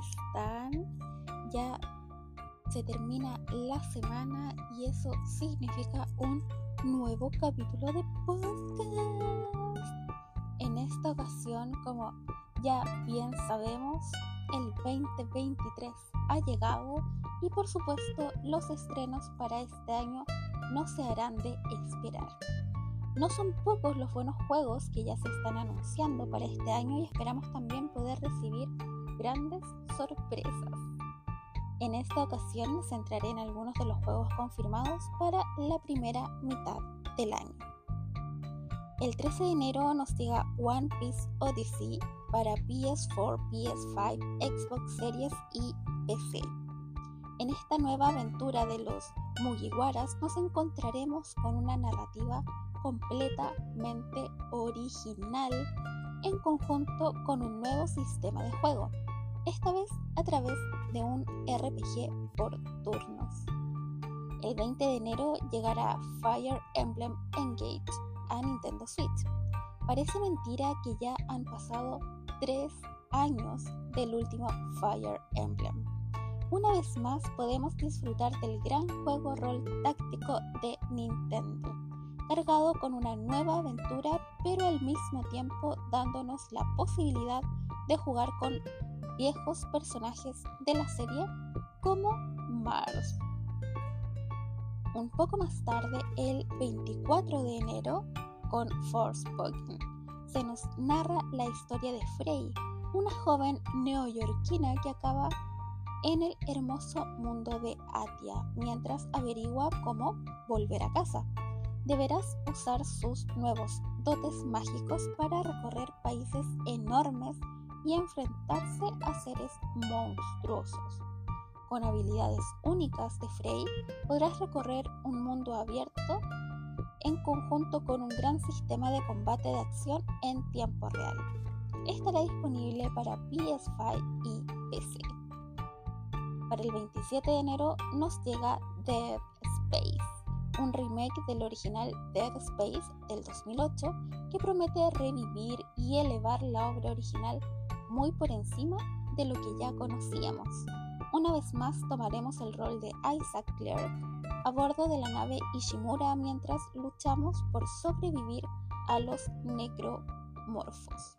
están? Ya se termina la semana y eso significa un nuevo capítulo de podcast. En esta ocasión, como ya bien sabemos, el 2023 ha llegado y por supuesto los estrenos para este año no se harán de esperar. No son pocos los buenos juegos que ya se están anunciando para este año y esperamos también poder recibir grandes sorpresas. En esta ocasión me centraré en algunos de los juegos confirmados para la primera mitad del año. El 13 de enero nos llega One Piece Odyssey para PS4, PS5, Xbox Series y PC. En esta nueva aventura de los Mugiwaras nos encontraremos con una narrativa completamente original en conjunto con un nuevo sistema de juego, esta vez a través de un RPG por turnos. El 20 de enero llegará Fire Emblem Engage a Nintendo Switch. Parece mentira que ya han pasado tres años del último Fire Emblem. Una vez más podemos disfrutar del gran juego rol táctico de Nintendo cargado con una nueva aventura, pero al mismo tiempo dándonos la posibilidad de jugar con viejos personajes de la serie como Mars. Un poco más tarde, el 24 de enero, con Force Forspoken, se nos narra la historia de Frey, una joven neoyorquina que acaba en el hermoso mundo de Atia mientras averigua cómo volver a casa deberás usar sus nuevos dotes mágicos para recorrer países enormes y enfrentarse a seres monstruosos. Con habilidades únicas de Frey podrás recorrer un mundo abierto en conjunto con un gran sistema de combate de acción en tiempo real. Estará disponible para PS5 y PC. Para el 27 de enero nos llega Dead Space un remake del original Dead Space del 2008 que promete revivir y elevar la obra original muy por encima de lo que ya conocíamos. Una vez más tomaremos el rol de Isaac Clarke a bordo de la nave Ishimura mientras luchamos por sobrevivir a los necromorfos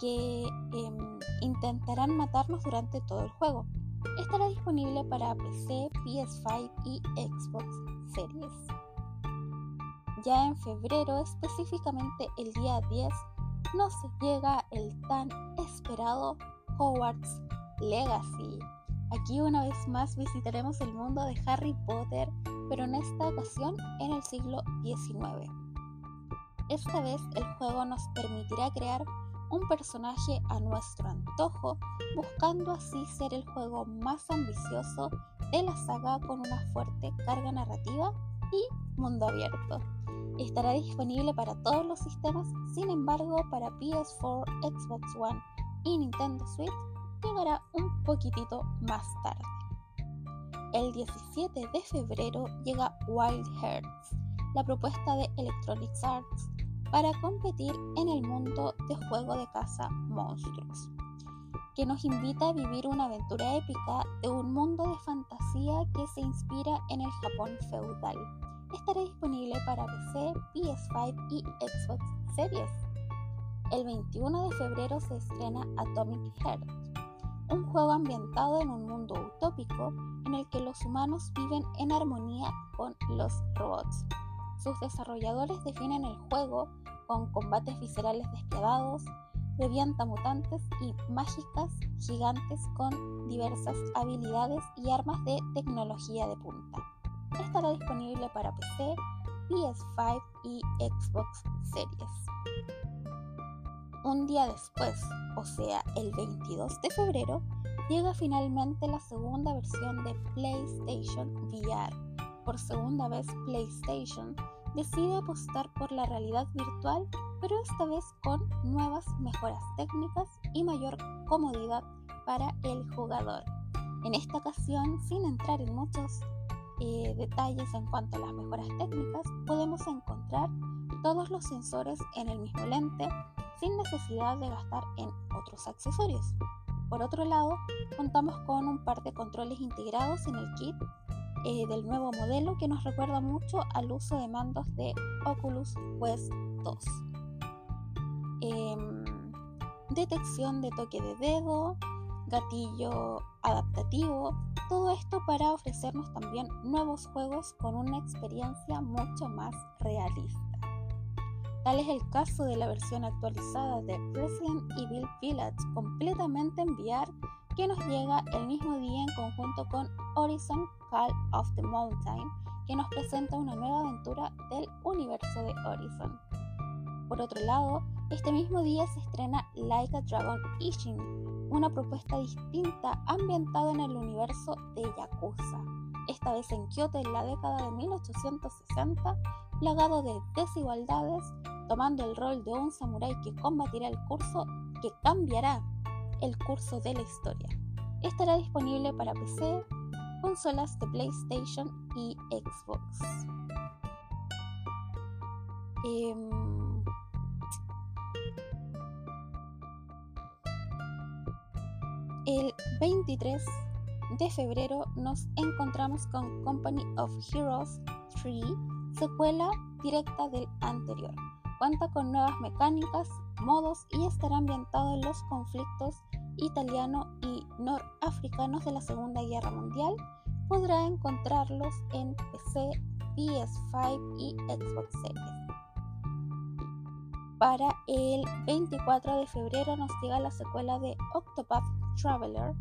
que em, intentarán matarnos durante todo el juego. Estará disponible para PC, PS5 y Xbox Series. Ya en febrero, específicamente el día 10, nos llega el tan esperado Hogwarts Legacy. Aquí una vez más visitaremos el mundo de Harry Potter, pero en esta ocasión en el siglo XIX. Esta vez el juego nos permitirá crear un personaje a nuestro antojo, buscando así ser el juego más ambicioso de la saga con una fuerte carga narrativa y mundo abierto. Estará disponible para todos los sistemas, sin embargo para PS4, Xbox One y Nintendo Switch llegará un poquitito más tarde. El 17 de febrero llega Wild Hearts, la propuesta de Electronic Arts para competir en el mundo de juego de caza monstruos, que nos invita a vivir una aventura épica de un mundo de fantasía que se inspira en el Japón feudal. Estará disponible para PC, PS5 y Xbox Series. El 21 de febrero se estrena Atomic Heart, un juego ambientado en un mundo utópico en el que los humanos viven en armonía con los robots. Sus desarrolladores definen el juego con combates viscerales despiadados, revienta mutantes y mágicas gigantes con diversas habilidades y armas de tecnología de punta. Estará disponible para PC, PS5 y Xbox Series. Un día después, o sea, el 22 de febrero, llega finalmente la segunda versión de PlayStation VR por segunda vez PlayStation decide apostar por la realidad virtual, pero esta vez con nuevas mejoras técnicas y mayor comodidad para el jugador. En esta ocasión, sin entrar en muchos eh, detalles en cuanto a las mejoras técnicas, podemos encontrar todos los sensores en el mismo lente sin necesidad de gastar en otros accesorios. Por otro lado, contamos con un par de controles integrados en el kit eh, del nuevo modelo que nos recuerda mucho al uso de mandos de Oculus Quest 2. Em, detección de toque de dedo, gatillo adaptativo, todo esto para ofrecernos también nuevos juegos con una experiencia mucho más realista. Tal es el caso de la versión actualizada de Resident Evil Village completamente en VR que nos llega el mismo día en conjunto con Horizon Call of the Mountain, que nos presenta una nueva aventura del universo de Horizon. Por otro lado, este mismo día se estrena Like a Dragon Ishin, una propuesta distinta ambientada en el universo de Yakuza, esta vez en Kyoto en la década de 1860, plagado de desigualdades, tomando el rol de un samurái que combatirá el curso que cambiará el curso de la historia. Estará disponible para PC, consolas de PlayStation y Xbox. Em, el 23 de febrero nos encontramos con Company of Heroes 3, secuela directa del anterior. Cuenta con nuevas mecánicas, modos y estará ambientado en los conflictos italiano y norafricanos de la Segunda Guerra Mundial, podrá encontrarlos en PC, PS5 y Xbox Series. Para el 24 de febrero nos llega la secuela de Octopath Traveler.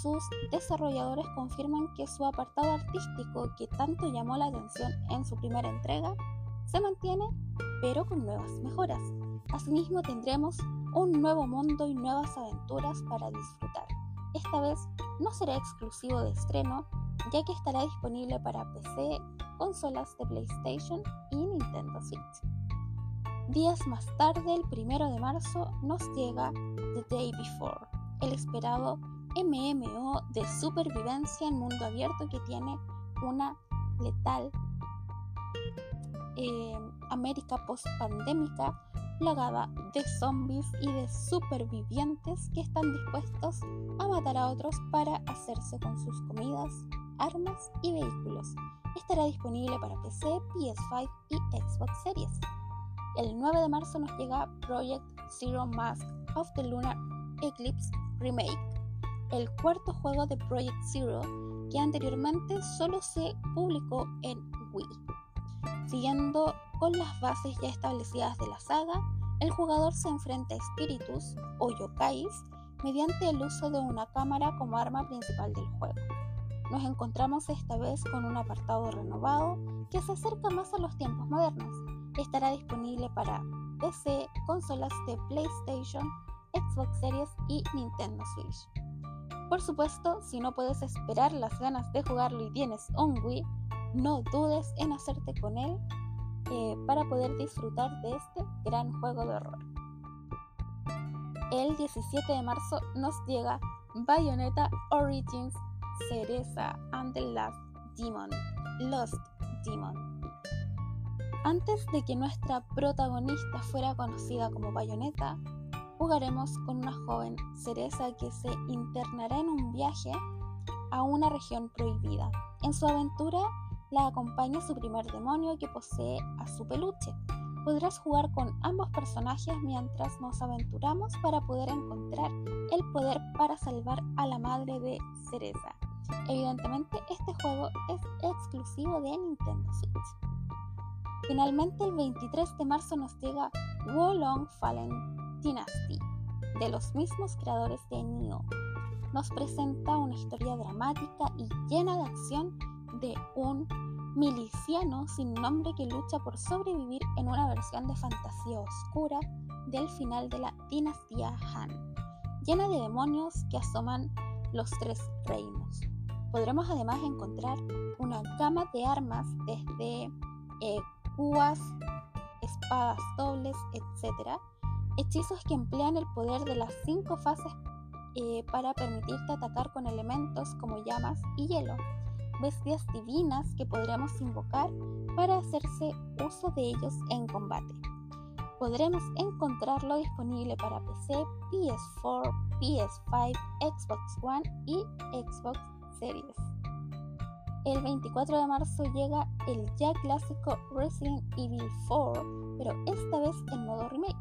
Sus desarrolladores confirman que su apartado artístico que tanto llamó la atención en su primera entrega se mantiene, pero con nuevas mejoras. Asimismo tendremos un nuevo mundo y nuevas aventuras para disfrutar. Esta vez no será exclusivo de estreno, ya que estará disponible para PC, consolas de PlayStation y Nintendo Switch. Días más tarde, el primero de marzo, nos llega The Day Before, el esperado MMO de supervivencia en mundo abierto que tiene una letal eh, América post-pandémica plagada de zombies y de supervivientes que están dispuestos a matar a otros para hacerse con sus comidas, armas y vehículos. Estará disponible para PC, PS5 y Xbox Series. El 9 de marzo nos llega Project Zero Mask of the Lunar Eclipse Remake, el cuarto juego de Project Zero que anteriormente solo se publicó en Wii. Siguiendo con las bases ya establecidas de la saga, el jugador se enfrenta a espíritus o yokais mediante el uso de una cámara como arma principal del juego. Nos encontramos esta vez con un apartado renovado que se acerca más a los tiempos modernos. Estará disponible para PC, consolas de PlayStation, Xbox Series y Nintendo Switch. Por supuesto, si no puedes esperar las ganas de jugarlo y tienes un Wii, no dudes en hacerte con él para poder disfrutar de este gran juego de horror. El 17 de marzo nos llega Bayonetta Origins Cereza and the Last Demon, Lost Demon. Antes de que nuestra protagonista fuera conocida como Bayonetta, jugaremos con una joven cereza que se internará en un viaje a una región prohibida. En su aventura la acompaña su primer demonio que posee a su peluche. Podrás jugar con ambos personajes mientras nos aventuramos para poder encontrar el poder para salvar a la madre de Cereza. Evidentemente este juego es exclusivo de Nintendo Switch. Finalmente el 23 de marzo nos llega Wolong Fallen Dynasty, de los mismos creadores de Nioh. Nos presenta una historia dramática y llena de acción de un miliciano sin nombre que lucha por sobrevivir en una versión de fantasía oscura del final de la dinastía Han, llena de demonios que asoman los tres reinos. Podremos además encontrar una gama de armas desde eh, espadas dobles, etc. Hechizos que emplean el poder de las cinco fases eh, para permitirte atacar con elementos como llamas y hielo bestias divinas que podremos invocar para hacerse uso de ellos en combate. podremos encontrarlo disponible para PC, PS4, PS5, Xbox One y Xbox Series. El 24 de marzo llega el ya clásico Resident Evil 4, pero esta vez en modo remake.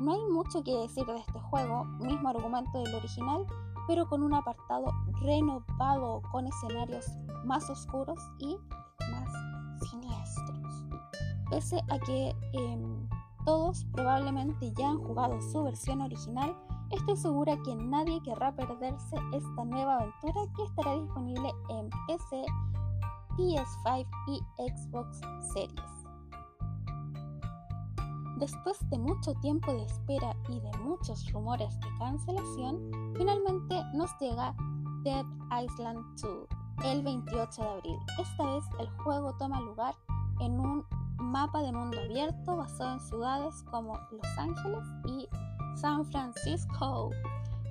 No hay mucho que decir de este juego, mismo argumento del original, pero con un apartado renovado con escenarios más oscuros y más siniestros. Pese a que em, todos probablemente ya han jugado su versión original, estoy segura que nadie querrá perderse esta nueva aventura que estará disponible en PC, PS5 y Xbox Series. Después de mucho tiempo de espera y de muchos rumores de cancelación, finalmente nos llega Dead Island 2 el 28 de abril. Esta vez el juego toma lugar en un mapa de mundo abierto basado en ciudades como Los Ángeles y San Francisco,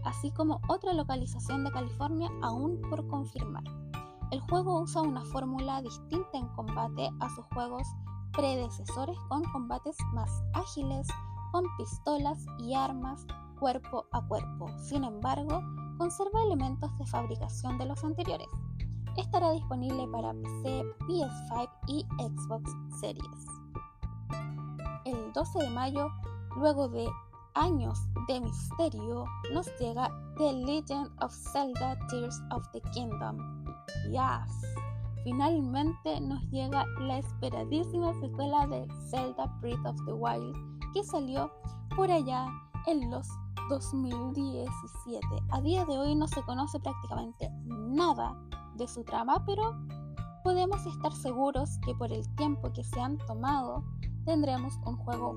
así como otra localización de California aún por confirmar. El juego usa una fórmula distinta en combate a sus juegos predecesores con combates más ágiles, con pistolas y armas cuerpo a cuerpo. Sin embargo, conserva elementos de fabricación de los anteriores estará disponible para PC, PS5 y Xbox Series. El 12 de mayo, luego de años de misterio, nos llega The Legend of Zelda Tears of the Kingdom. Yes. Finalmente nos llega la esperadísima secuela de Zelda Breath of the Wild que salió por allá en los 2017. A día de hoy no se conoce prácticamente nada de su trama, pero podemos estar seguros que por el tiempo que se han tomado tendremos un juego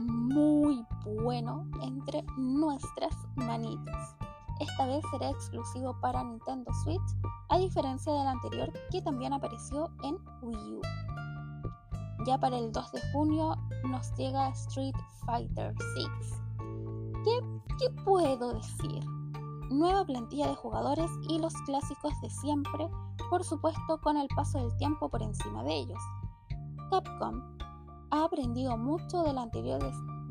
muy bueno entre nuestras manitas. Esta vez será exclusivo para Nintendo Switch, a diferencia del anterior que también apareció en Wii U. Ya para el 2 de junio nos llega Street Fighter 6. ¿Qué, ¿Qué puedo decir? nueva plantilla de jugadores y los clásicos de siempre, por supuesto con el paso del tiempo por encima de ellos. Capcom ha aprendido mucho del anterior,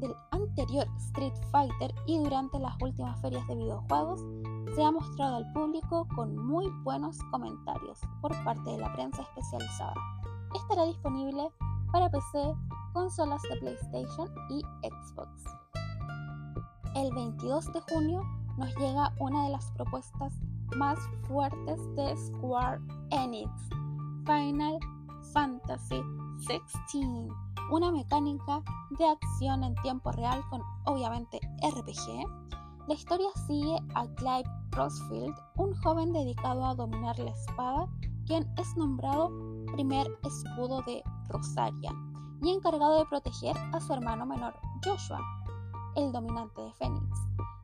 del anterior Street Fighter y durante las últimas ferias de videojuegos se ha mostrado al público con muy buenos comentarios por parte de la prensa especializada. Estará disponible para PC, consolas de PlayStation y Xbox. El 22 de junio nos llega una de las propuestas más fuertes de Square Enix, Final Fantasy XVI, una mecánica de acción en tiempo real con obviamente RPG. La historia sigue a Clive Crossfield, un joven dedicado a dominar la espada, quien es nombrado primer escudo de Rosaria y encargado de proteger a su hermano menor Joshua, el dominante de Fénix.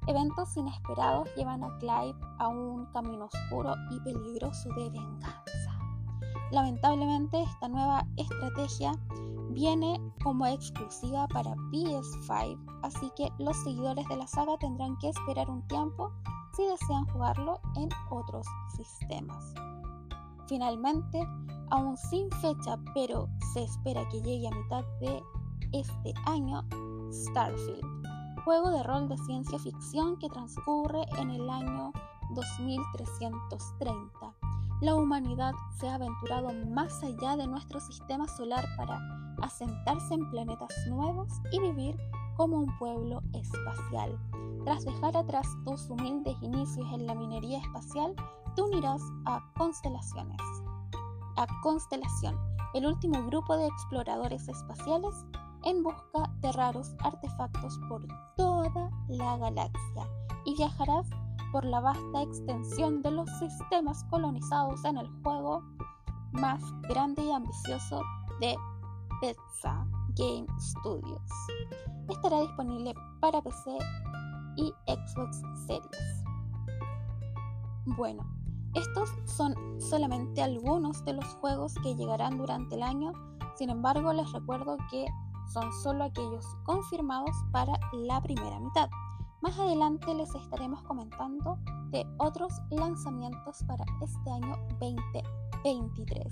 Eventos inesperados llevan a Clive a un camino oscuro y peligroso de venganza. Lamentablemente esta nueva estrategia viene como exclusiva para PS5, así que los seguidores de la saga tendrán que esperar un tiempo si desean jugarlo en otros sistemas. Finalmente, aún sin fecha, pero se espera que llegue a mitad de este año, Starfield juego de rol de ciencia ficción que transcurre en el año 2330. La humanidad se ha aventurado más allá de nuestro sistema solar para asentarse en planetas nuevos y vivir como un pueblo espacial. Tras dejar atrás tus humildes inicios en la minería espacial, te unirás a Constelaciones. A Constelación, el último grupo de exploradores espaciales en busca de raros artefactos por toda la galaxia y viajarás por la vasta extensión de los sistemas colonizados en el juego más grande y ambicioso de Bethesda Game Studios. Estará disponible para PC y Xbox Series. Bueno, estos son solamente algunos de los juegos que llegarán durante el año, sin embargo les recuerdo que son solo aquellos confirmados para la primera mitad. Más adelante les estaremos comentando de otros lanzamientos para este año 2023.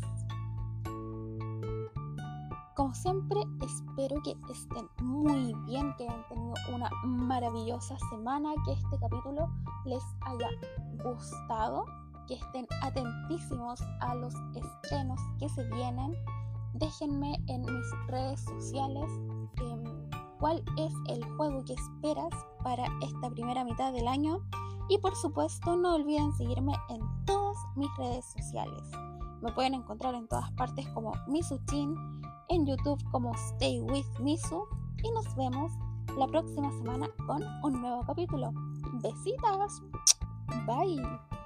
como siempre, espero que estén muy bien, que hayan tenido una maravillosa semana, que este capítulo les haya gustado, que estén atentísimos a los estrenos que se vienen. Déjenme en mis redes sociales em, cuál es el juego que esperas para esta primera mitad del año. Y por supuesto, no olviden seguirme en todas mis redes sociales. Me pueden encontrar en todas partes como Misuchin en YouTube como Stay With Misu y nos vemos la próxima semana con un nuevo capítulo. Besitas. Bye.